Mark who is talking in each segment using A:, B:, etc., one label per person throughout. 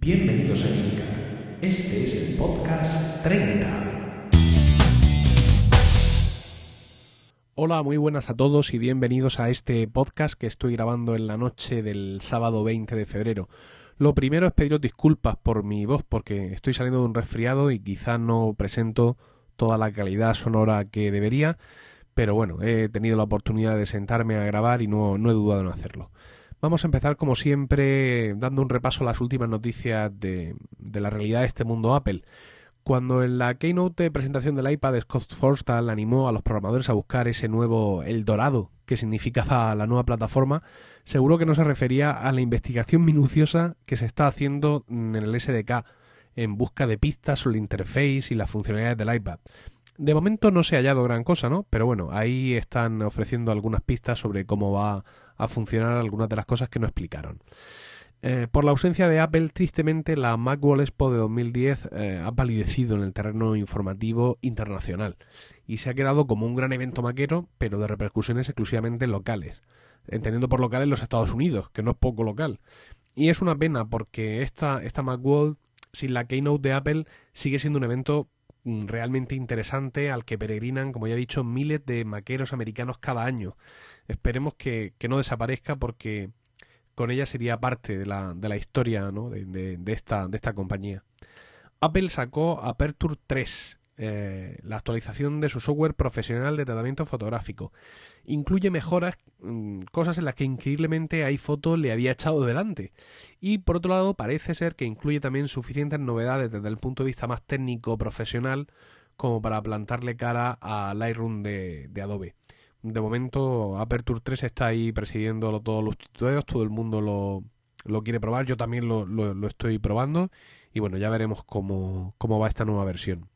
A: Bienvenidos a Clínica. Este es el podcast 30.
B: Hola, muy buenas a todos y bienvenidos a este podcast que estoy grabando en la noche del sábado 20 de febrero. Lo primero es pediros disculpas por mi voz porque estoy saliendo de un resfriado y quizá no presento toda la calidad sonora que debería, pero bueno, he tenido la oportunidad de sentarme a grabar y no he dudado en hacerlo. Vamos a empezar como siempre dando un repaso a las últimas noticias de, de la realidad de este mundo Apple. Cuando en la keynote de presentación del iPad Scott Forstall animó a los programadores a buscar ese nuevo El Dorado que significaba la nueva plataforma, seguro que no se refería a la investigación minuciosa que se está haciendo en el SDK en busca de pistas sobre el interface y las funcionalidades del iPad. De momento no se ha hallado gran cosa, ¿no? Pero bueno, ahí están ofreciendo algunas pistas sobre cómo va a funcionar algunas de las cosas que no explicaron. Eh, por la ausencia de Apple, tristemente, la Macworld Expo de 2010 eh, ha palidecido en el terreno informativo internacional y se ha quedado como un gran evento maquero, pero de repercusiones exclusivamente locales, entendiendo por locales los Estados Unidos, que no es poco local. Y es una pena porque esta, esta Macworld, sin la keynote de Apple, sigue siendo un evento realmente interesante al que peregrinan, como ya he dicho, miles de maqueros americanos cada año. Esperemos que, que no desaparezca porque con ella sería parte de la, de la historia ¿no? de, de, de, esta, de esta compañía. Apple sacó Aperture 3, eh, la actualización de su software profesional de tratamiento fotográfico. Incluye mejoras, mmm, cosas en las que increíblemente iPhoto le había echado delante. Y por otro lado, parece ser que incluye también suficientes novedades desde el punto de vista más técnico profesional como para plantarle cara a Lightroom de, de Adobe de momento Aperture 3 está ahí presidiendo todos los tutoriales, todo el mundo lo, lo quiere probar, yo también lo, lo, lo, estoy probando y bueno, ya veremos cómo, cómo va esta nueva versión.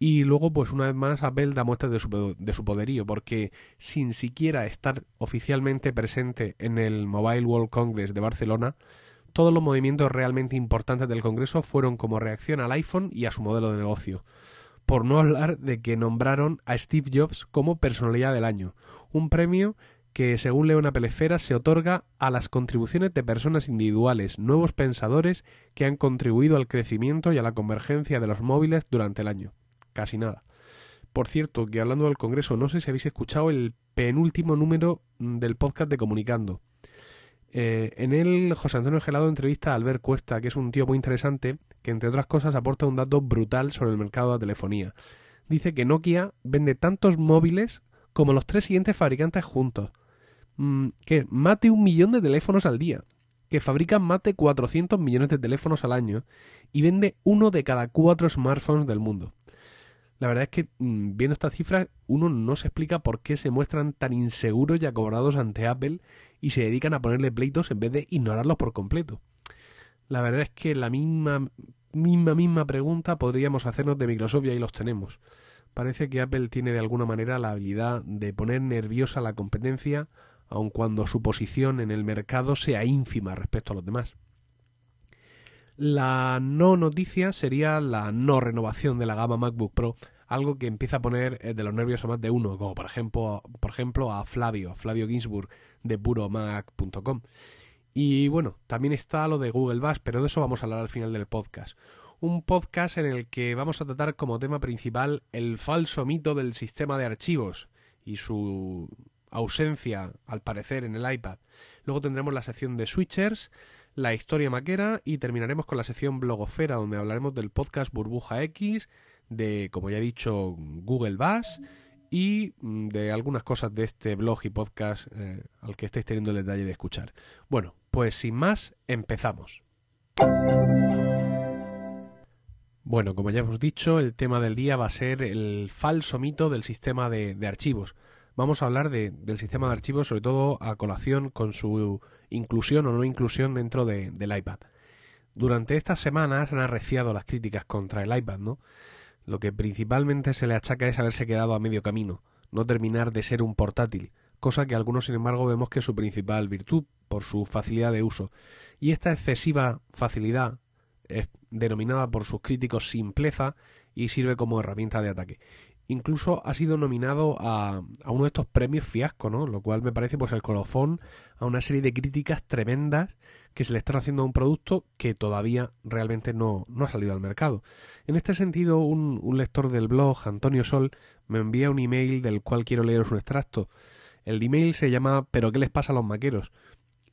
B: Y luego, pues una vez más, Apple da muestras de su, de su poderío, porque sin siquiera estar oficialmente presente en el Mobile World Congress de Barcelona, todos los movimientos realmente importantes del Congreso fueron como reacción al iPhone y a su modelo de negocio por no hablar de que nombraron a Steve Jobs como personalidad del año, un premio que, según Leona Pelefera, se otorga a las contribuciones de personas individuales, nuevos pensadores que han contribuido al crecimiento y a la convergencia de los móviles durante el año. Casi nada. Por cierto, que hablando del Congreso, no sé si habéis escuchado el penúltimo número del podcast de Comunicando. Eh, en él, José Antonio Gelado entrevista a Albert Cuesta, que es un tío muy interesante, que entre otras cosas aporta un dato brutal sobre el mercado de la telefonía. Dice que Nokia vende tantos móviles como los tres siguientes fabricantes juntos. Mm, que mate un millón de teléfonos al día. Que fabrican más de 400 millones de teléfonos al año y vende uno de cada cuatro smartphones del mundo. La verdad es que mmm, viendo estas cifras uno no se explica por qué se muestran tan inseguros y acobardados ante Apple y se dedican a ponerle pleitos en vez de ignorarlos por completo. La verdad es que la misma, misma, misma pregunta podríamos hacernos de Microsoft y ahí los tenemos. Parece que Apple tiene de alguna manera la habilidad de poner nerviosa la competencia, aun cuando su posición en el mercado sea ínfima respecto a los demás. La no noticia sería la no renovación de la gama MacBook Pro, algo que empieza a poner eh, de los nervios a más de uno, como por ejemplo, por ejemplo a Flavio, Flavio Ginsburg de puromac.com. Y bueno, también está lo de Google Bash, pero de eso vamos a hablar al final del podcast. Un podcast en el que vamos a tratar como tema principal el falso mito del sistema de archivos y su ausencia, al parecer, en el iPad. Luego tendremos la sección de switchers, la historia maquera y terminaremos con la sección blogosfera, donde hablaremos del podcast Burbuja X, de, como ya he dicho, Google Bash y mm, de algunas cosas de este blog y podcast eh, al que estáis teniendo el detalle de escuchar. Bueno, pues sin más, empezamos. Bueno, como ya hemos dicho, el tema del día va a ser el falso mito del sistema de archivos. Vamos a hablar de, del sistema de archivos, sobre todo a colación con su inclusión o no inclusión dentro de, del iPad. Durante estas semanas han arreciado las críticas contra el iPad, ¿no? Lo que principalmente se le achaca es haberse quedado a medio camino, no terminar de ser un portátil, cosa que algunos sin embargo vemos que es su principal virtud, por su facilidad de uso. Y esta excesiva facilidad es denominada por sus críticos simpleza y sirve como herramienta de ataque. Incluso ha sido nominado a, uno de estos premios fiasco, ¿no? Lo cual me parece pues el colofón a una serie de críticas tremendas que se le están haciendo a un producto que todavía realmente no, no ha salido al mercado. En este sentido, un, lector del blog, Antonio Sol, me envía un email del cual quiero leeros un extracto. El email se llama ¿Pero qué les pasa a los maqueros?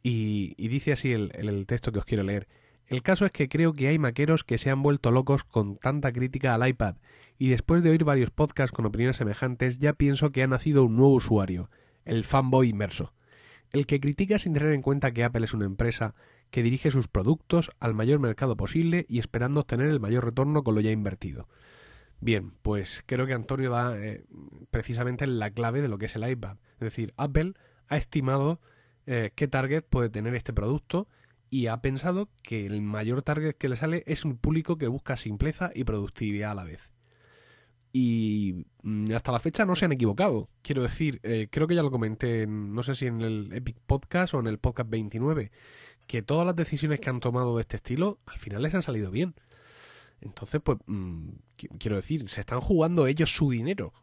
B: Y, dice así el, el texto que os quiero leer. El caso es que creo que hay maqueros que se han vuelto locos con tanta crítica al iPad, y después de oír varios podcasts con opiniones semejantes, ya pienso que ha nacido un nuevo usuario, el fanboy inmerso, el que critica sin tener en cuenta que Apple es una empresa que dirige sus productos al mayor mercado posible y esperando obtener el mayor retorno con lo ya invertido. Bien, pues creo que Antonio da eh, precisamente la clave de lo que es el iPad. Es decir, Apple ha estimado eh, qué target puede tener este producto y ha pensado que el mayor target que le sale es un público que busca simpleza y productividad a la vez. Y mm, hasta la fecha no se han equivocado. Quiero decir, eh, creo que ya lo comenté, en, no sé si en el Epic Podcast o en el Podcast 29, que todas las decisiones que han tomado de este estilo al final les han salido bien. Entonces, pues, mmm, quiero decir, se están jugando ellos su dinero.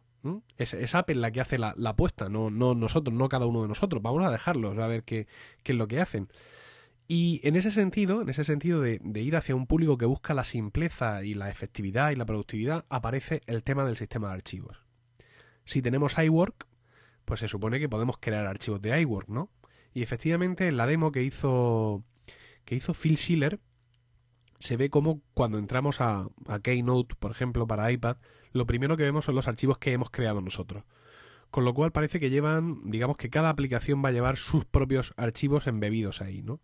B: Es, es, Apple la que hace la, la, apuesta, no, no nosotros, no cada uno de nosotros. Vamos a dejarlos a ver qué, qué es lo que hacen. Y en ese sentido, en ese sentido de, ir hacia un público que busca la simpleza y la efectividad y la productividad, aparece el tema del sistema de archivos. Si tenemos iWork, pues se supone que podemos crear archivos de iWork, ¿no? Y efectivamente en la demo que hizo que hizo Phil Schiller se ve como cuando entramos a, a Keynote, por ejemplo, para iPad, lo primero que vemos son los archivos que hemos creado nosotros. Con lo cual parece que llevan, digamos que cada aplicación va a llevar sus propios archivos embebidos ahí, ¿no?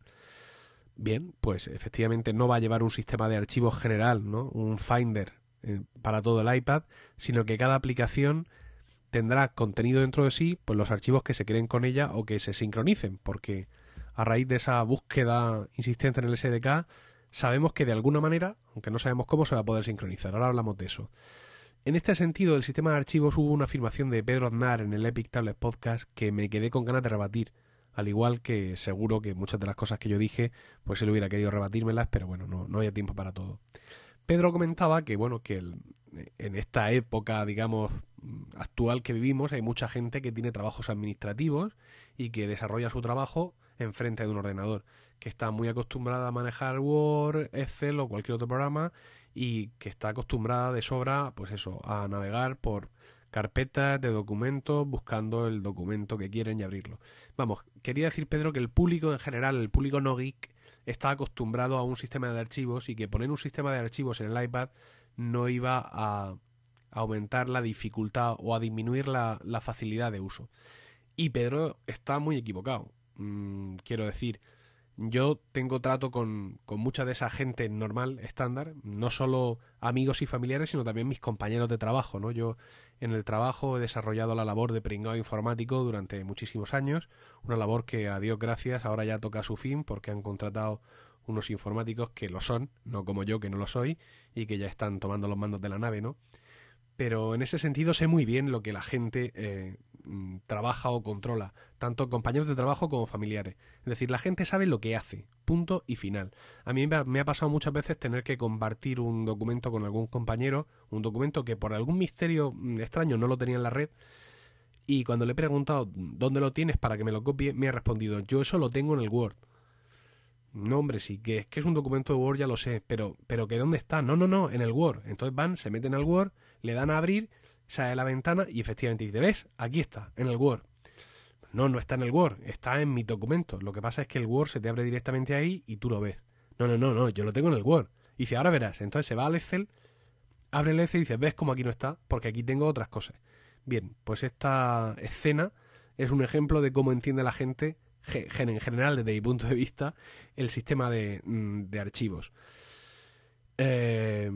B: Bien, pues efectivamente no va a llevar un sistema de archivos general, ¿no? Un Finder eh, para todo el iPad, sino que cada aplicación tendrá contenido dentro de sí, pues los archivos que se creen con ella o que se sincronicen, porque a raíz de esa búsqueda insistente en el SDK, sabemos que de alguna manera, aunque no sabemos cómo, se va a poder sincronizar. Ahora hablamos de eso. En este sentido, el sistema de archivos hubo una afirmación de Pedro Aznar en el Epic Tablet Podcast que me quedé con ganas de rebatir al igual que seguro que muchas de las cosas que yo dije, pues él hubiera querido rebatírmelas, pero bueno, no, no había tiempo para todo. Pedro comentaba que, bueno, que el, en esta época, digamos, actual que vivimos, hay mucha gente que tiene trabajos administrativos y que desarrolla su trabajo enfrente de un ordenador, que está muy acostumbrada a manejar Word, Excel o cualquier otro programa y que está acostumbrada de sobra, pues eso, a navegar por carpetas de documentos buscando el documento que quieren y abrirlo. Vamos, quería decir Pedro que el público en general, el público no geek, está acostumbrado a un sistema de archivos y que poner un sistema de archivos en el iPad no iba a aumentar la dificultad o a disminuir la, la facilidad de uso. Y Pedro está muy equivocado. Mm, quiero decir, yo tengo trato con, con, mucha de esa gente normal, estándar, no solo amigos y familiares, sino también mis compañeros de trabajo, ¿no? Yo en el trabajo he desarrollado la labor de pringado informático durante muchísimos años, una labor que a Dios gracias ahora ya toca su fin porque han contratado unos informáticos que lo son, no como yo que no lo soy, y que ya están tomando los mandos de la nave, ¿no? Pero en ese sentido sé muy bien lo que la gente eh, Mm, trabaja o controla, tanto compañeros de trabajo como familiares. Es decir, la gente sabe lo que hace, punto y final. A mí me ha pasado muchas veces tener que compartir un documento con algún compañero, un documento que por algún misterio mm, extraño no lo tenía en la red, y cuando le he preguntado dónde lo tienes para que me lo copie, me ha respondido, yo eso lo tengo en el Word. No, hombre, sí, que es que es un documento de Word, ya lo sé, pero, pero que dónde está. No, no, no, en el Word. Entonces van, se meten al Word, le dan a abrir sale la ventana y efectivamente dice, ¿ves? Aquí está, en el Word. No, no está en el Word, está en mi documento. Lo que pasa es que el Word se te abre directamente ahí y tú lo ves. No, no, no, no, yo lo tengo en el Word. Y dice, ahora verás. Entonces se va al Excel, abre el Excel y dice, ¿ves cómo aquí no está? Porque aquí tengo otras cosas. Bien, pues esta escena es un ejemplo de cómo entiende la gente, en general, desde mi punto de vista, el sistema de, mm, de archivos. Eh,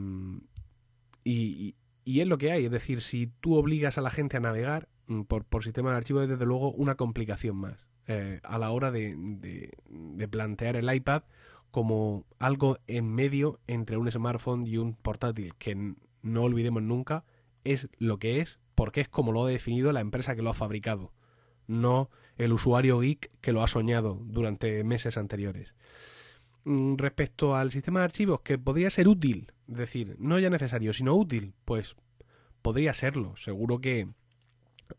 B: y, y es lo que hay, es decir, si tú obligas a la gente a navegar mm, por, por sistema de archivos, es desde luego una complicación más eh, a la hora de, de, de, plantear el iPad como algo en medio entre un smartphone y un portátil, que no olvidemos nunca, es lo que es, porque es como lo ha definido la empresa que lo ha fabricado, no el usuario geek que lo ha soñado durante meses anteriores. Mm, respecto al sistema de archivos, que podría ser útil, es decir, no ya necesario, sino útil, pues podría serlo. Seguro que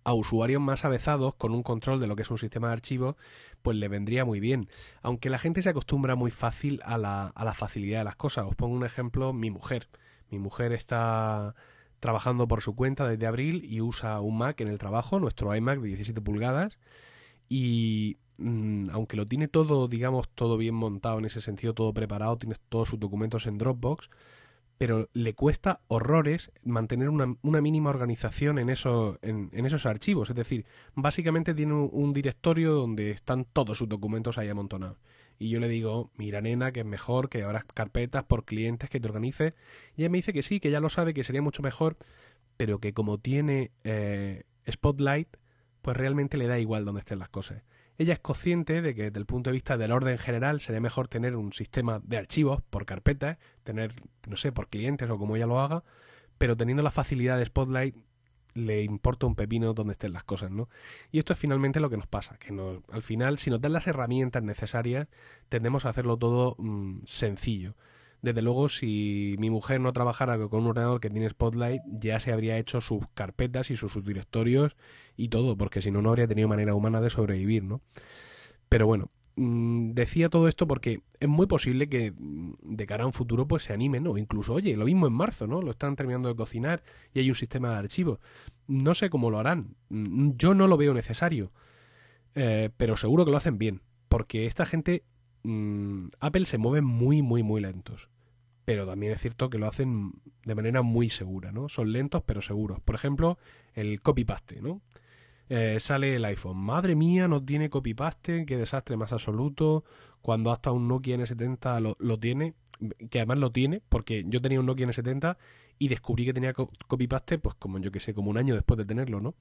B: a usuarios más avezados con un control de lo que es un sistema de archivos, pues le vendría muy bien. Aunque la gente se acostumbra muy fácil a la, a la facilidad de las cosas. Os pongo un ejemplo, mi mujer. Mi mujer está trabajando por su cuenta desde abril y usa un Mac en el trabajo, nuestro iMac de 17 pulgadas. Y mm, aunque lo tiene todo, digamos, todo bien montado en ese sentido, todo preparado, tiene todos sus documentos en Dropbox, pero le cuesta horrores mantener una, mínima organización en, en, en, esos archivos. Es decir, básicamente tiene un, directorio donde están todos sus documentos ahí amontonados. Y yo le digo, mira nena, que es mejor que abras carpetas por clientes, que te organices. Y ella me dice que sí, que ya lo sabe, que sería mucho mejor, pero que como tiene eh, Spotlight, pues realmente le da igual dónde estén las cosas. Ella es consciente de que desde el punto de vista del orden general sería mejor tener un sistema de archivos por carpetas, tener, no sé, por clientes o como ella lo haga, pero teniendo la facilidad de Spotlight le importa un pepino donde estén las cosas, ¿no? Y esto es finalmente lo que nos pasa, que nos, al final, si nos dan las herramientas necesarias, tendemos a hacerlo todo mmm, sencillo. Desde luego, si mi mujer no trabajara con un ordenador que tiene Spotlight, ya se habría hecho sus carpetas y sus subdirectorios y todo, porque si no, no habría tenido manera humana de sobrevivir, ¿no? Pero bueno, mmm, decía todo esto porque es muy posible que de cara a un futuro pues se animen, ¿no? Incluso, oye, lo mismo en marzo, ¿no? Lo están terminando de cocinar y hay un sistema de archivos. No sé cómo lo harán. Yo no lo veo necesario. Eh, pero seguro que lo hacen bien. Porque esta gente Apple se mueve muy, muy, muy lentos. Pero también es cierto que lo hacen de manera muy segura, ¿no? Son lentos pero seguros. Por ejemplo, el copy-paste, ¿no? Eh, sale el iPhone. Madre mía, no tiene copy-paste, qué desastre más absoluto. Cuando hasta un Nokia N70 lo, tiene, que además lo tiene, porque yo tenía un Nokia N70 y descubrí que tenía copy-paste, pues como yo que sé, como un año después de tenerlo, ¿no?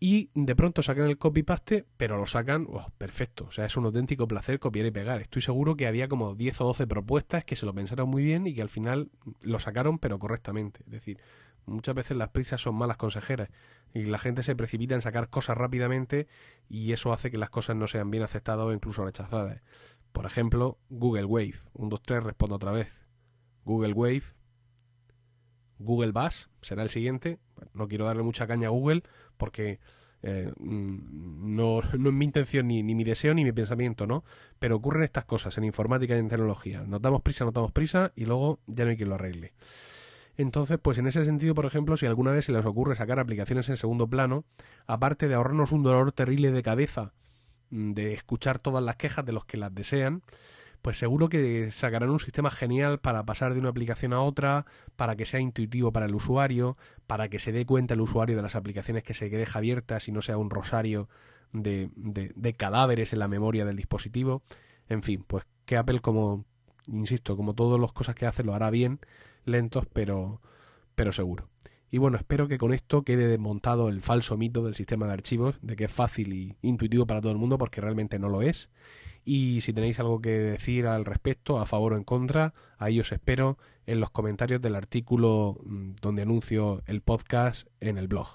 B: Y de pronto sacan el copy-paste, pero lo sacan oh, perfecto. O sea, es un auténtico placer copiar y pegar. Estoy seguro que había como 10 o 12 propuestas que se lo pensaron muy bien y que al final lo sacaron, pero correctamente. Es decir, muchas veces las prisas son malas consejeras y la gente se precipita en sacar cosas rápidamente y eso hace que las cosas no sean bien aceptadas o incluso rechazadas. Por ejemplo, Google Wave. 1, 2, 3, respondo otra vez. Google Wave. Google Bass será el siguiente. No quiero darle mucha caña a Google porque eh, no, no, es mi intención, ni, mi deseo, ni mi pensamiento, ¿no? Pero ocurren estas cosas en informática y en tecnología. Nos damos prisa, nos damos prisa y luego ya no hay quien lo arregle. Entonces, pues en ese sentido, por ejemplo, si alguna vez se les ocurre sacar aplicaciones en segundo plano, aparte de ahorrarnos un dolor terrible de cabeza de escuchar todas las quejas de los que las desean, pues seguro que sacarán un sistema genial para pasar de una aplicación a otra, para que sea intuitivo para el usuario, para que se dé cuenta el usuario de las aplicaciones que se deja abiertas y no sea un rosario de, de, de cadáveres en la memoria del dispositivo. En fin, pues que Apple como, insisto, como todas las cosas que hace lo hará bien, lentos pero, pero seguro. Y bueno, espero que con esto quede desmontado el falso mito del sistema de archivos, de que es fácil y intuitivo para todo el mundo, porque realmente no lo es. Y si tenéis algo que decir al respecto, a favor o en contra, ahí os espero en los comentarios del artículo donde anuncio el podcast en el blog.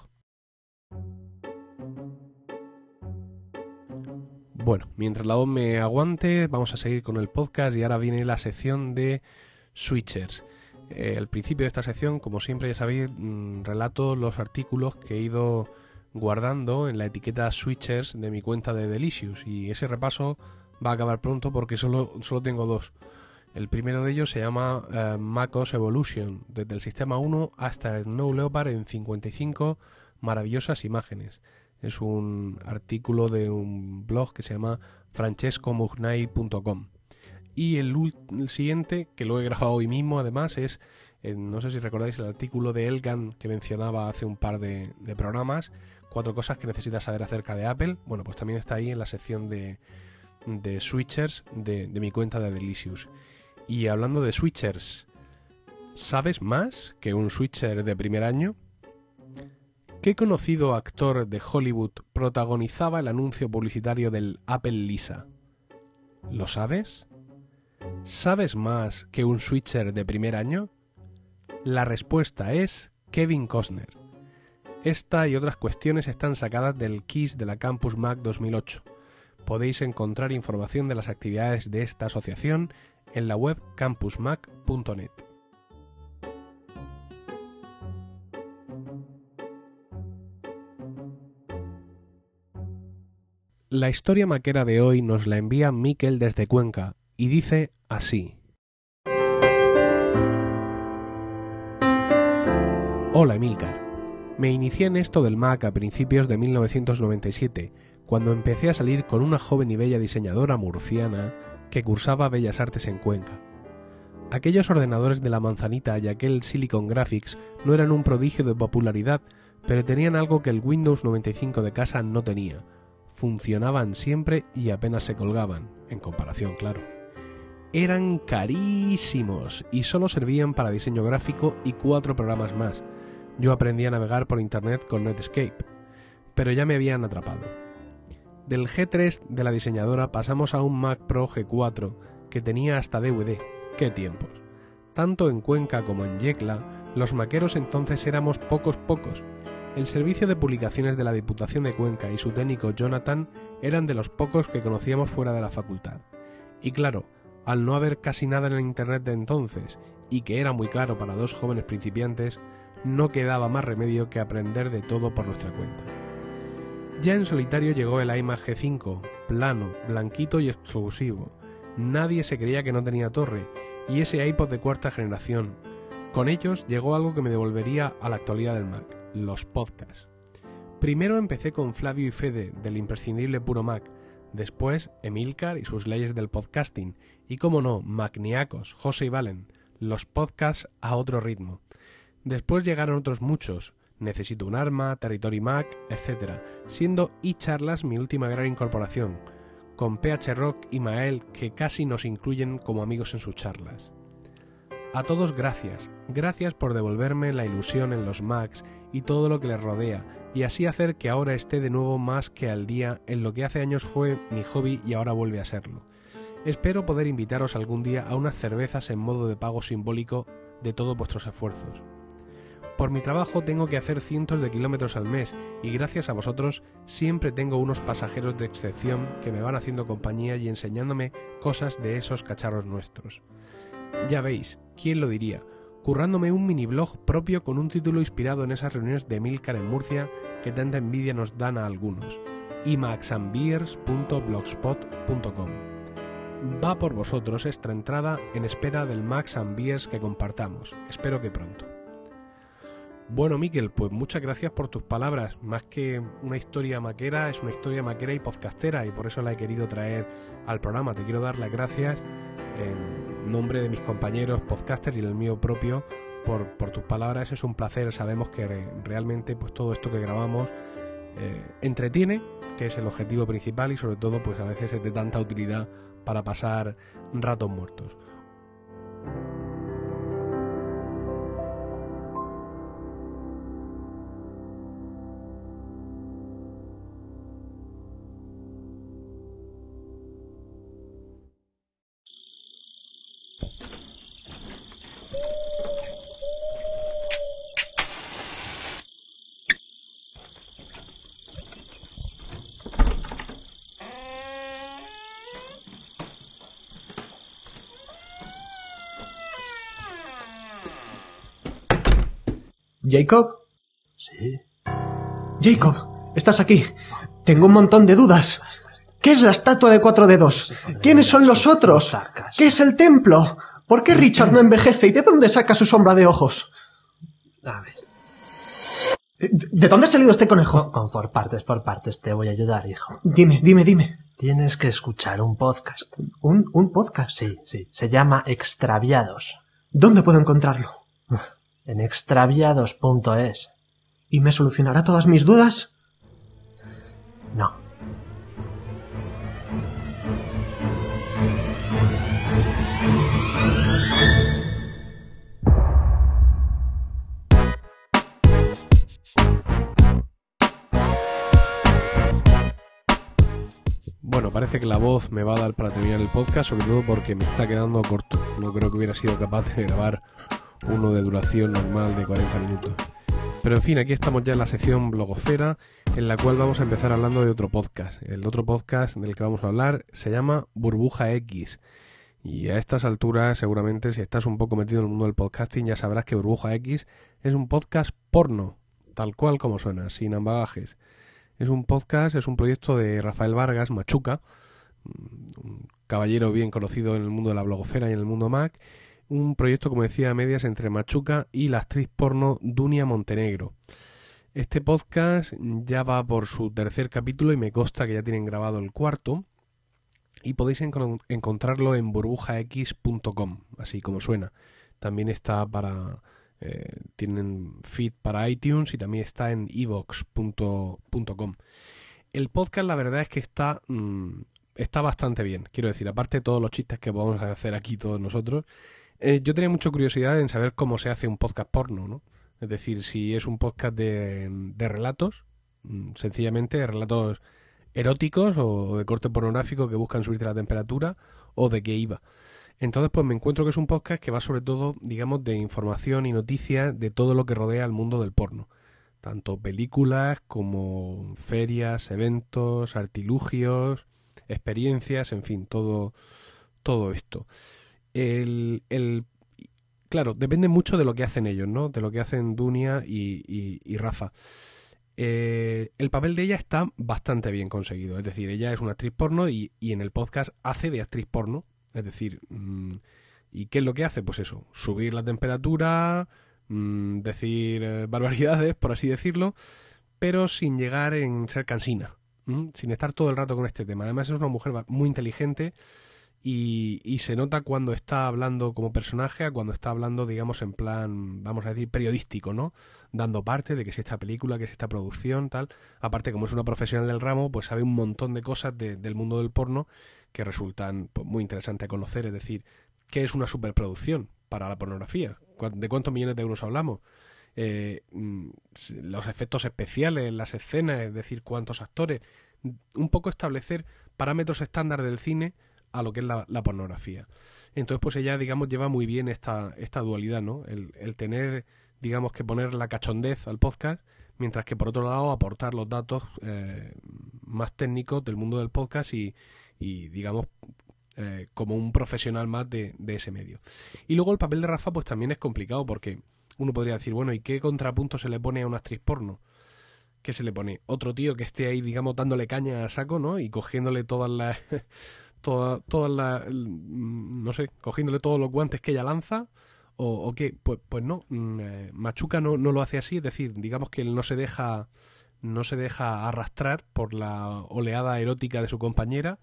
B: Bueno, mientras la voz me aguante, vamos a seguir con el podcast y ahora viene la sección de switchers. Eh, al principio de esta sección, como siempre ya sabéis, mmm, relato los artículos que he ido guardando en la etiqueta switchers de mi cuenta de Delicious y ese repaso va a acabar pronto porque solo, solo tengo dos. El primero de ellos se llama uh, MacOS Evolution, desde el sistema 1 hasta el No Leopard en 55 maravillosas imágenes. Es un artículo de un blog que se llama francescomugnai.com. Y el, el, siguiente, que lo he grabado hoy mismo además, es, eh, no sé si recordáis el artículo de Elgan que mencionaba hace un par de, de programas, cuatro cosas que necesitas saber acerca de Apple. Bueno, pues también está ahí en la sección de, de switchers de, mi cuenta de Delicious. Y hablando de switchers, ¿sabes más que un switcher de primer año? ¿Qué conocido actor de Hollywood protagonizaba el anuncio publicitario del Apple Lisa? ¿Lo sabes? ¿Sabes más que un switcher de primer año? La respuesta es Kevin Costner. Esta y otras cuestiones están sacadas del KISS de la Campus Mac 2008 Podéis encontrar información de las actividades de esta asociación en la web campusmac.net. La historia maquera de hoy nos la envía Miquel desde Cuenca y dice así. Hola Emilcar. Me inicié en esto del MAC a principios de 1997 cuando empecé a salir con una joven y bella diseñadora murciana que cursaba Bellas Artes en Cuenca. Aquellos ordenadores de la manzanita y aquel Silicon Graphics no eran un prodigio de popularidad, pero tenían algo que el Windows 95 de casa no tenía. Funcionaban siempre y apenas se colgaban, en comparación, claro. Eran carísimos y solo servían para diseño gráfico y cuatro programas más. Yo aprendí a navegar por Internet con Netscape, pero ya me habían atrapado. Del G3 de la diseñadora pasamos a un Mac Pro G4 que tenía hasta DVD. ¡Qué tiempos! Tanto en Cuenca como en Yecla, los maqueros entonces éramos pocos pocos. El servicio de publicaciones de la Diputación de Cuenca y su técnico Jonathan eran de los pocos que conocíamos fuera de la facultad. Y claro, al no haber casi nada en el Internet de entonces, y que era muy caro para dos jóvenes principiantes, no quedaba más remedio que aprender de todo por nuestra cuenta. Ya en solitario llegó el iMac G5, plano, blanquito y exclusivo. Nadie se creía que no tenía torre, y ese iPod de cuarta generación. Con ellos llegó algo que me devolvería a la actualidad del Mac, los podcasts. Primero empecé con Flavio y Fede del imprescindible Puro Mac, después Emilcar y sus leyes del podcasting, y como no, Macniacos, José y Valen, los podcasts a otro ritmo. Después llegaron otros muchos, Necesito un arma, Territory Mac, etc., siendo eCharlas mi última gran incorporación, con PH Rock y Mael que casi nos incluyen como amigos en sus charlas. A todos gracias, gracias por devolverme la ilusión en los Macs y todo lo que les rodea, y así hacer que ahora esté de nuevo más que al día en lo que hace años fue mi hobby y ahora vuelve a serlo. Espero poder invitaros algún día a unas cervezas en modo de pago simbólico de todos vuestros esfuerzos. Por mi trabajo tengo que hacer cientos de kilómetros al mes y gracias a vosotros siempre tengo unos pasajeros de excepción que me van haciendo compañía y enseñándome cosas de esos cacharros nuestros. Ya veis, ¿quién lo diría? Currándome un mini blog propio con un título inspirado en esas reuniones de Milcar en Murcia que tanta envidia nos dan a algunos. imaxambeers.blogspot.com Va por vosotros esta entrada en espera del Max Beers que compartamos. Espero que pronto. Bueno, Miquel, pues muchas gracias por tus palabras. Más que una historia maquera, es una historia maquera y podcastera y por eso la he querido traer al programa. Te quiero dar las gracias en nombre de mis compañeros podcasters y del mío propio por, tus palabras. Es un placer. Sabemos que realmente pues todo esto que grabamos eh, entretiene, que es el objetivo principal y sobre todo pues a veces es de tanta utilidad para pasar ratos muertos.
C: ¿Jacob?
D: Sí.
C: Jacob, estás aquí. Tengo un montón de dudas. ¿Qué es la estatua de cuatro dedos? ¿Quiénes son los otros? ¿Qué es el templo? ¿Por qué Richard no envejece y de dónde saca su sombra de ojos?
D: A ver.
C: ¿De dónde ha salido este conejo?
D: Por partes, por partes. Te voy a ayudar, hijo.
C: Dime, dime, dime.
D: Tienes que escuchar un podcast.
C: ¿Un, un podcast?
D: Sí, sí. Se llama Extraviados.
C: ¿Dónde puedo encontrarlo?
D: En extraviados.es.
C: ¿Y me solucionará todas mis dudas?
D: No.
B: Bueno, parece que la voz me va a dar para terminar el podcast, sobre todo porque me está quedando corto. No creo que hubiera sido capaz de grabar uno de duración normal de 40 minutos. Pero en fin, aquí estamos ya en la sección blogosfera, en la cual vamos a empezar hablando de otro podcast. El otro podcast del que vamos a hablar se llama Burbuja X. Y a estas alturas, seguramente, si estás un poco metido en el mundo del podcasting, ya sabrás que Burbuja X es un podcast porno, tal cual como suena, sin ambagajes. Es un podcast, es un proyecto de Rafael Vargas, Machuca, un caballero bien conocido en el mundo de la blogosfera y en el mundo Mac. Un proyecto, como decía, a medias entre Machuca y la actriz porno Dunia Montenegro. Este podcast ya va por su tercer capítulo y me consta que ya tienen grabado el cuarto. Y podéis encontrarlo en burbujax.com, así como suena. También está para eh, tienen feed para iTunes y también está en evox.com. El podcast la verdad es que está, mm, está bastante bien, quiero decir, aparte de todos los chistes que a hacer aquí todos nosotros, eh, yo tenía mucha curiosidad en saber cómo se hace un podcast porno, ¿no? Es decir, si es un podcast de, de relatos, mm, sencillamente relatos eróticos o de corte pornográfico que buscan subirte la temperatura o de qué iba. Entonces, pues me encuentro que es un podcast que va sobre todo, digamos, de información y noticias de todo lo que rodea al mundo del porno. Tanto películas como ferias, eventos, artilugios, experiencias, en fin, todo, todo esto. El, el, claro, depende mucho de lo que hacen ellos, ¿no? De lo que hacen Dunia y, Rafa. Eh, el papel de ella está bastante bien conseguido. Es decir, ella es una actriz porno y, y en el podcast hace de actriz porno es decir, mm, ¿y qué es lo que hace? Pues eso, subir la temperatura, mm, decir eh, barbaridades, por así decirlo, pero sin llegar en ser cansina, sin estar todo el rato con este tema. Además es una mujer muy inteligente y, y, se nota cuando está hablando como personaje a cuando está hablando, digamos, en plan, vamos a decir, periodístico, ¿no? Dando parte de que si esta película, que es esta producción, tal. Aparte, como es una profesional del ramo, pues sabe un montón de cosas del mundo del porno que resultan pues, muy interesantes a conocer. Es decir, ¿qué es una superproducción para la pornografía? ¿De cuántos millones de euros hablamos? Eh, mm, los efectos especiales, las escenas, es decir, cuántos actores. Un poco establecer parámetros estándar del cine a lo que es la, pornografía. Entonces, pues ella, digamos, lleva muy bien esta, esta dualidad, ¿no? El, el, tener, digamos, que poner la cachondez al podcast, mientras que por otro lado aportar los datos eh, más técnicos del mundo del podcast y, y digamos, eh, como un profesional más de, ese medio. Y luego el papel de Rafa pues también es complicado porque uno podría decir, bueno, ¿y qué contrapunto se le pone a una actriz porno? ¿Qué se le pone? Otro tío que esté ahí, digamos, dándole caña a saco, ¿no? Y cogiéndole todas las... todas todas las... no sé, cogiéndole todos los guantes que ella lanza. ¿O, o qué? Pues, pues no, mm, eh, Machuca no, no lo hace así, es decir, digamos que él no se deja no se deja arrastrar por la oleada erótica de su compañera,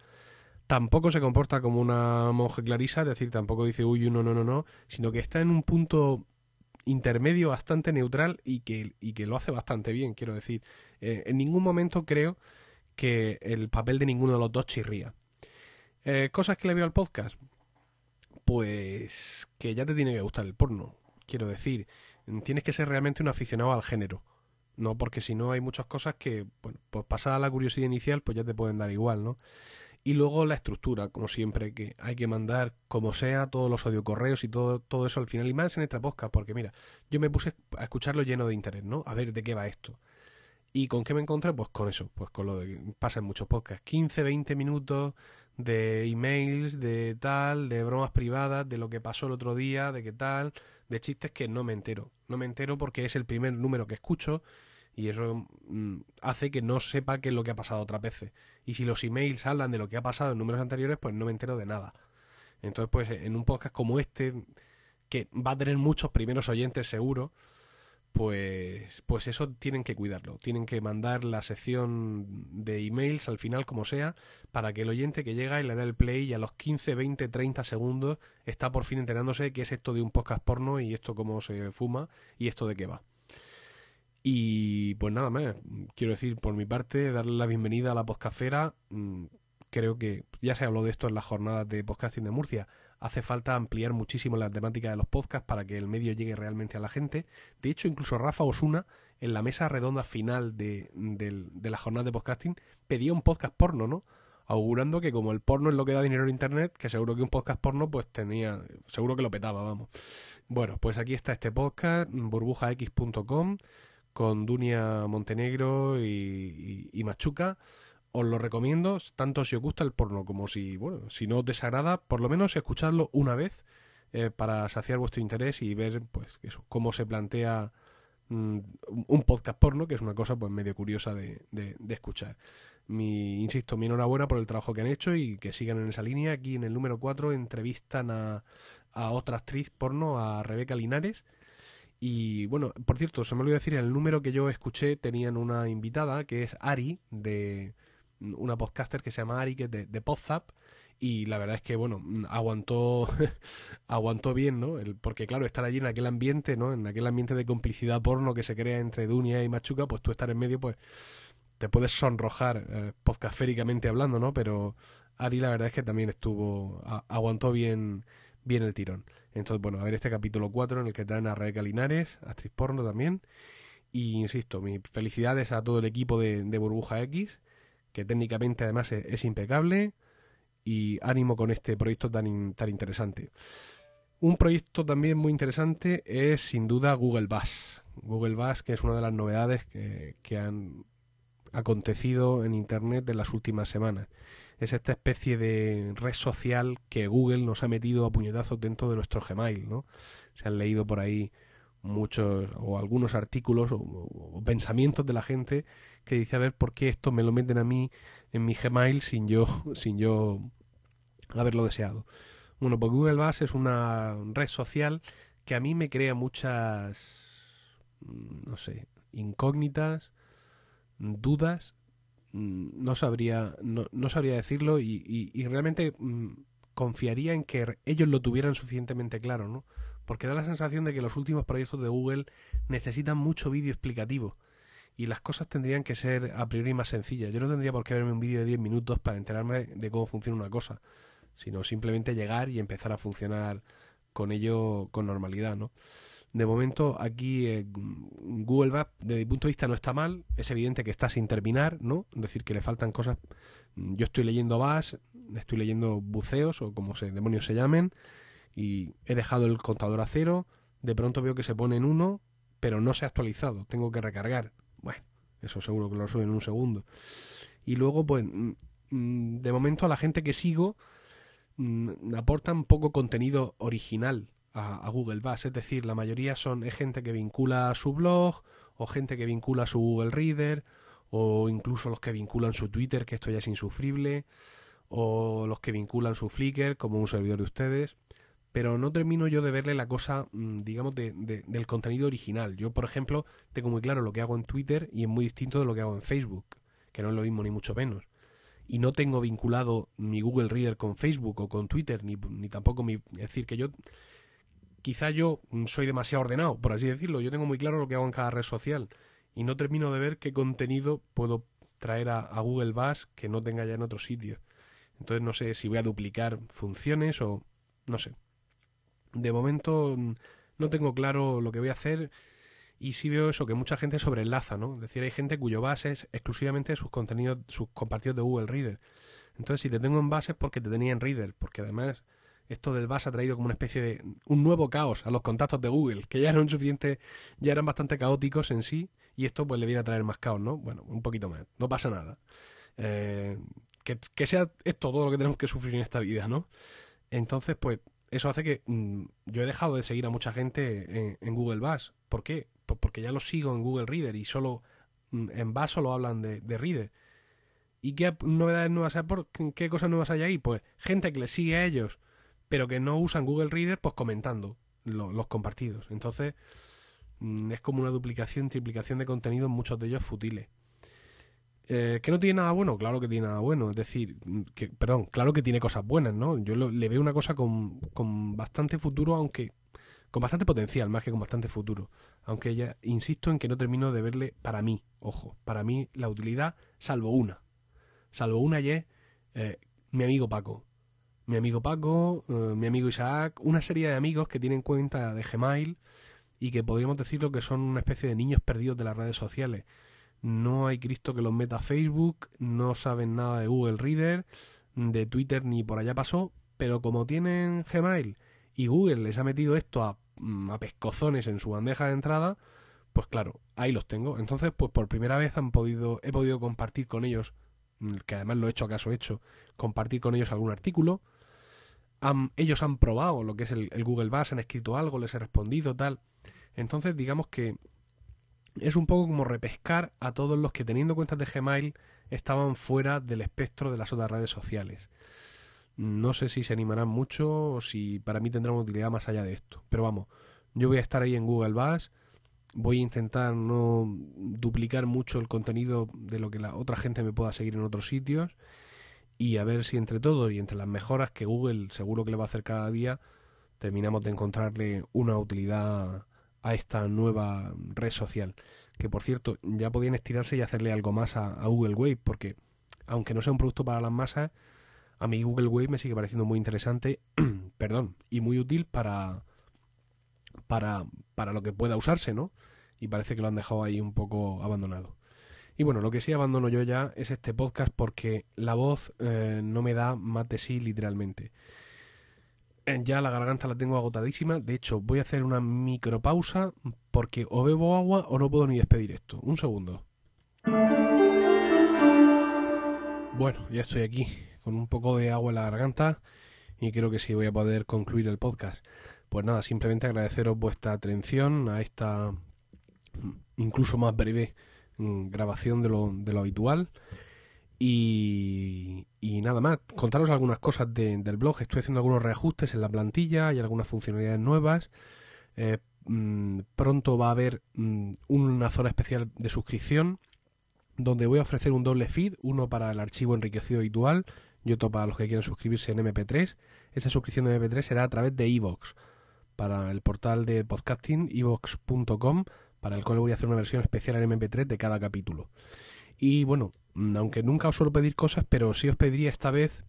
B: tampoco se comporta como una monje clarisa, es decir, tampoco dice uy, no, no, no, no, sino que está en un punto intermedio bastante neutral y que, y que lo hace bastante bien, quiero decir. Eh, en ningún momento creo que el papel de ninguno de los dos chirría. Eh, cosas que le veo al podcast. Pues que ya te tiene que gustar el porno. Quiero decir, tienes que ser realmente un aficionado al género. No, porque si no hay muchas cosas que, bueno, pues pasada la curiosidad inicial, pues ya te pueden dar igual, ¿no? Y luego la estructura, como siempre, que hay que mandar como sea todos los correos y todo, todo eso al final. Y más en esta podcast, porque mira, yo me puse a escucharlo lleno de interés, ¿no? A ver de qué va esto. ¿Y con qué me encontré? Pues con eso, pues con lo de pasa en muchos podcasts. 15, 20 minutos de emails, de tal, de bromas privadas, de lo que pasó el otro día, de qué tal, de chistes que no me entero. No me entero porque es el primer número que escucho y eso mm, hace que no sepa qué es lo que ha pasado otras veces. Y si los emails hablan de lo que ha pasado en números anteriores, pues no me entero de nada. Entonces, pues en un podcast como este, que va a tener muchos primeros oyentes seguro, pues, pues eso tienen que cuidarlo. Tienen que mandar la sección de emails al final, como sea, para que el oyente que llega y le da el play y a los 15, 20, 30 segundos está por fin enterándose qué es esto de un podcast porno y esto cómo se fuma y esto de qué va. Y pues nada más, quiero decir por mi parte, darle la bienvenida a la podcastera. Mm, creo que ya se habló de esto en las jornadas de podcasting de Murcia. Hace falta ampliar muchísimo la temática de los podcasts para que el medio llegue realmente a la gente. De hecho, incluso Rafa Osuna, en la mesa redonda final de, de la jornada de podcasting, pedía un podcast porno, ¿no? augurando que como el porno es lo que da dinero en internet, que seguro que un podcast porno pues tenía, seguro que lo petaba, vamos. Bueno, pues aquí está este podcast, burbujax.com con Dunia Montenegro y, Machuca. Os lo recomiendo, tanto si os gusta el porno como si, bueno, si no os desagrada, por lo menos escuchadlo una vez eh, para saciar vuestro interés y ver, pues, eso, cómo se plantea mm, un podcast porno, que es una cosa pues medio curiosa de, de- de escuchar. Mi, insisto, mi enhorabuena por el trabajo que han hecho y que sigan en esa línea. Aquí en el número 4 entrevistan a, a otra actriz porno, a Rebeca Linares. Y bueno, por cierto, se me olvidó decir, en el número que yo escuché tenían una invitada que es Ari, de una podcaster que se llama Ari, que es de, de Podzap. Y la verdad es que, bueno, aguantó, aguantó bien, ¿no? El, porque claro, estar allí en aquel ambiente, ¿no? En aquel ambiente de complicidad porno que se crea entre Dunia y Machuca, pues tú estar en medio, pues te puedes sonrojar eh, podcastféricamente hablando, ¿no? Pero Ari la verdad es que también estuvo, aguantó bien, bien el tirón. Entonces, bueno, a ver este capítulo 4 en el que traen a Rebeca Linares, actriz porno también. Y insisto, mis felicidades a todo el equipo de Burbuja X, que técnicamente además es, impecable. Y ánimo con este proyecto tan, tan interesante. Un proyecto también muy interesante es sin duda Google Bus. Google Bus, que es una de las novedades que, que han acontecido en Internet en las últimas semanas. Es esta especie de red social que Google nos ha metido a puñetazos dentro de nuestro Gmail, ¿no? Se han leído por ahí muchos o algunos artículos o pensamientos de la gente que dice a ver por qué esto me lo meten a mí en mi Gmail sin yo sin yo haberlo deseado. Bueno, pues Google Bus es una red social que a mí me crea muchas mm, no sé, incógnitas, dudas, mm, no sabría, no, no sabría decirlo y, y- y realmente mm, confiaría en que ellos lo tuvieran suficientemente claro, ¿no? Porque da la sensación de que los últimos proyectos de Google necesitan mucho vídeo explicativo y las cosas tendrían que ser a priori más sencillas. Yo no tendría por qué verme un vídeo de 10 minutos para enterarme de cómo funciona una cosa, sino simplemente llegar y empezar a funcionar con ello con normalidad, ¿no? De momento, aquí eh, Google Maps, desde mi punto de vista, no está mal. Es evidente que está sin terminar, ¿no? Es decir, que le faltan cosas. Yo estoy leyendo VAS, estoy leyendo buceos, o como se demonios se llamen, y he dejado el contador a cero. De pronto veo que se pone en uno, pero no se ha actualizado. Tengo que recargar. Eso seguro que lo sube en un segundo. Y luego, pues, mm, mm, de momento a la gente que sigo mm, aportan poco contenido original a, a Google Bus, es decir, la mayoría son es gente que vincula su blog o gente que vincula su Google Reader o incluso los que vinculan su Twitter, que esto ya es insufrible, o los que vinculan su Flickr como un servidor de ustedes, pero no termino yo de verle la cosa, mm, digamos, de, de- del contenido original. Yo, por ejemplo, tengo muy claro lo que hago en Twitter y es muy distinto de lo que hago en Facebook, que no es lo mismo ni mucho menos y no tengo vinculado mi Google Reader con Facebook o con Twitter, ni, ni tampoco mi... Es decir, que yo... Quizá yo mm, soy demasiado ordenado, por así decirlo. Yo tengo muy claro lo que hago en cada red social y no termino de ver qué contenido puedo traer a, a Google Bus que no tenga ya en otro sitio. Entonces no sé si voy a duplicar funciones o... no sé. De momento mm, no tengo claro lo que voy a hacer y sí veo eso, que mucha gente sobreenlaza, ¿no? Es decir, hay gente cuyo base es exclusivamente sus contenidos, sus compartidos de Google Reader. Entonces, si te tengo en base es porque te tenía en Reader, porque además esto del base ha traído como una especie de un nuevo caos a los contactos de Google, que ya eran suficiente, ya eran bastante caóticos en sí, y esto pues le viene a traer más caos, ¿no? Bueno, un poquito más, no pasa nada. Eh, que, que sea esto todo lo que tenemos que sufrir en esta vida, ¿no? Entonces, pues eso hace que mm, yo he dejado de seguir a mucha gente en, en Google Bus. ¿Por qué? Pues porque ya los sigo en Google Reader y solo mm, en Bus solo hablan de, de Reader. ¿Y qué novedades nuevas hay? ¿Por ¿Qué cosas nuevas hay ahí? Pues gente que les sigue a ellos, pero que no usan Google Reader, pues comentando lo- los compartidos. Entonces, mm, es como una duplicación, triplicación de contenidos, muchos de ellos futiles. Eh, ¿Que no tiene nada bueno? Claro que tiene nada bueno. Es decir, mm, que, perdón, claro que tiene cosas buenas, ¿no? Yo lo- le veo una cosa con, con bastante futuro, aunque con bastante potencial, más que con bastante futuro. Aunque ya insisto en que no termino de verle para mí, ojo, para mí la utilidad, salvo una. Salvo una y es eh, mi amigo Paco. Mi amigo Paco, eh, mi amigo Isaac, una serie de amigos que tienen cuenta de Gmail y que podríamos decirlo que son una especie de niños perdidos de las redes sociales. No hay Cristo que los meta a Facebook, no saben nada de Google Reader, de Twitter ni por allá pasó, pero como tienen Gmail y Google les ha metido esto a, mm, a pescozones en su bandeja de entrada, pues claro, ahí los tengo. Entonces, pues por primera vez han podido, he podido compartir con ellos, mm, que además lo he hecho acaso hecho, compartir con ellos algún artículo. Ellos han probado lo que es el, el Google Bus, han escrito algo, les he respondido, tal. Entonces, digamos que es un poco como repescar a todos los que teniendo cuentas de Gmail estaban fuera del espectro de las otras redes sociales. No sé si se animarán mucho o si para mí tendrán una utilidad más allá de esto. Pero vamos, yo voy a estar ahí en Google Bus, voy a intentar no duplicar mucho el contenido de lo que la otra gente me pueda seguir en otros sitios y a ver si entre todo y entre las mejoras que Google seguro que le va a hacer cada día, terminamos de encontrarle una utilidad a esta nueva red social. Que por cierto, ya podían estirarse y hacerle algo más a, Google Wave, porque aunque no sea un producto para las masas, a mí Google Wave me sigue pareciendo muy interesante, perdón, y muy útil para, para, para lo que pueda usarse, ¿no? Y parece que lo han dejado ahí un poco abandonado. Y bueno, lo que sí abandono yo ya es este podcast porque la voz eh, no me da más de sí literalmente. Eh, ya la garganta la tengo agotadísima. De hecho, voy a hacer una micropausa porque o bebo agua o no puedo ni despedir esto. Un segundo. Bueno, ya estoy aquí con un poco de agua en la garganta y creo que sí voy a poder concluir el podcast. Pues nada, simplemente agradeceros vuestra atención a esta incluso más breve mm, grabación de lo, de lo habitual. Y, nada más, contaros algunas cosas del blog. Estoy haciendo algunos reajustes en la plantilla y algunas funcionalidades nuevas. Eh, mm, pronto va a haber mm, una zona especial de suscripción donde voy a ofrecer un doble feed, uno para el archivo enriquecido habitual y otro para los que quieran suscribirse en MP3. Esa suscripción de MP3 será a través de iVoox, para el portal de podcasting iVoox.com, para el cual voy a hacer una versión especial en MP3 de cada capítulo. Y bueno, aunque nunca os suelo pedir cosas, pero sí os pediría esta vez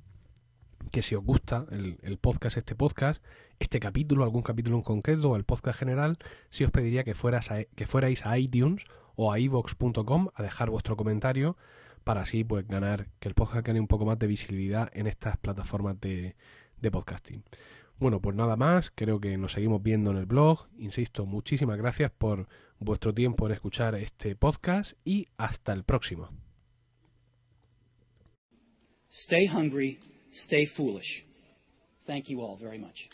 B: que si os gusta el, podcast, este podcast, este capítulo, algún capítulo en concreto o el podcast general, sí os pediría que, fueras que fuerais a iTunes o a iVox.com a dejar vuestro comentario para así pues ganar que el podcast gane un poco más de visibilidad en estas plataformas de, de podcasting. Bueno, pues nada más, creo que nos seguimos viendo en el blog. Insisto, muchísimas gracias por vuestro tiempo en escuchar este podcast y hasta el próximo.
E: Stay hungry, stay foolish. Thank you all very much.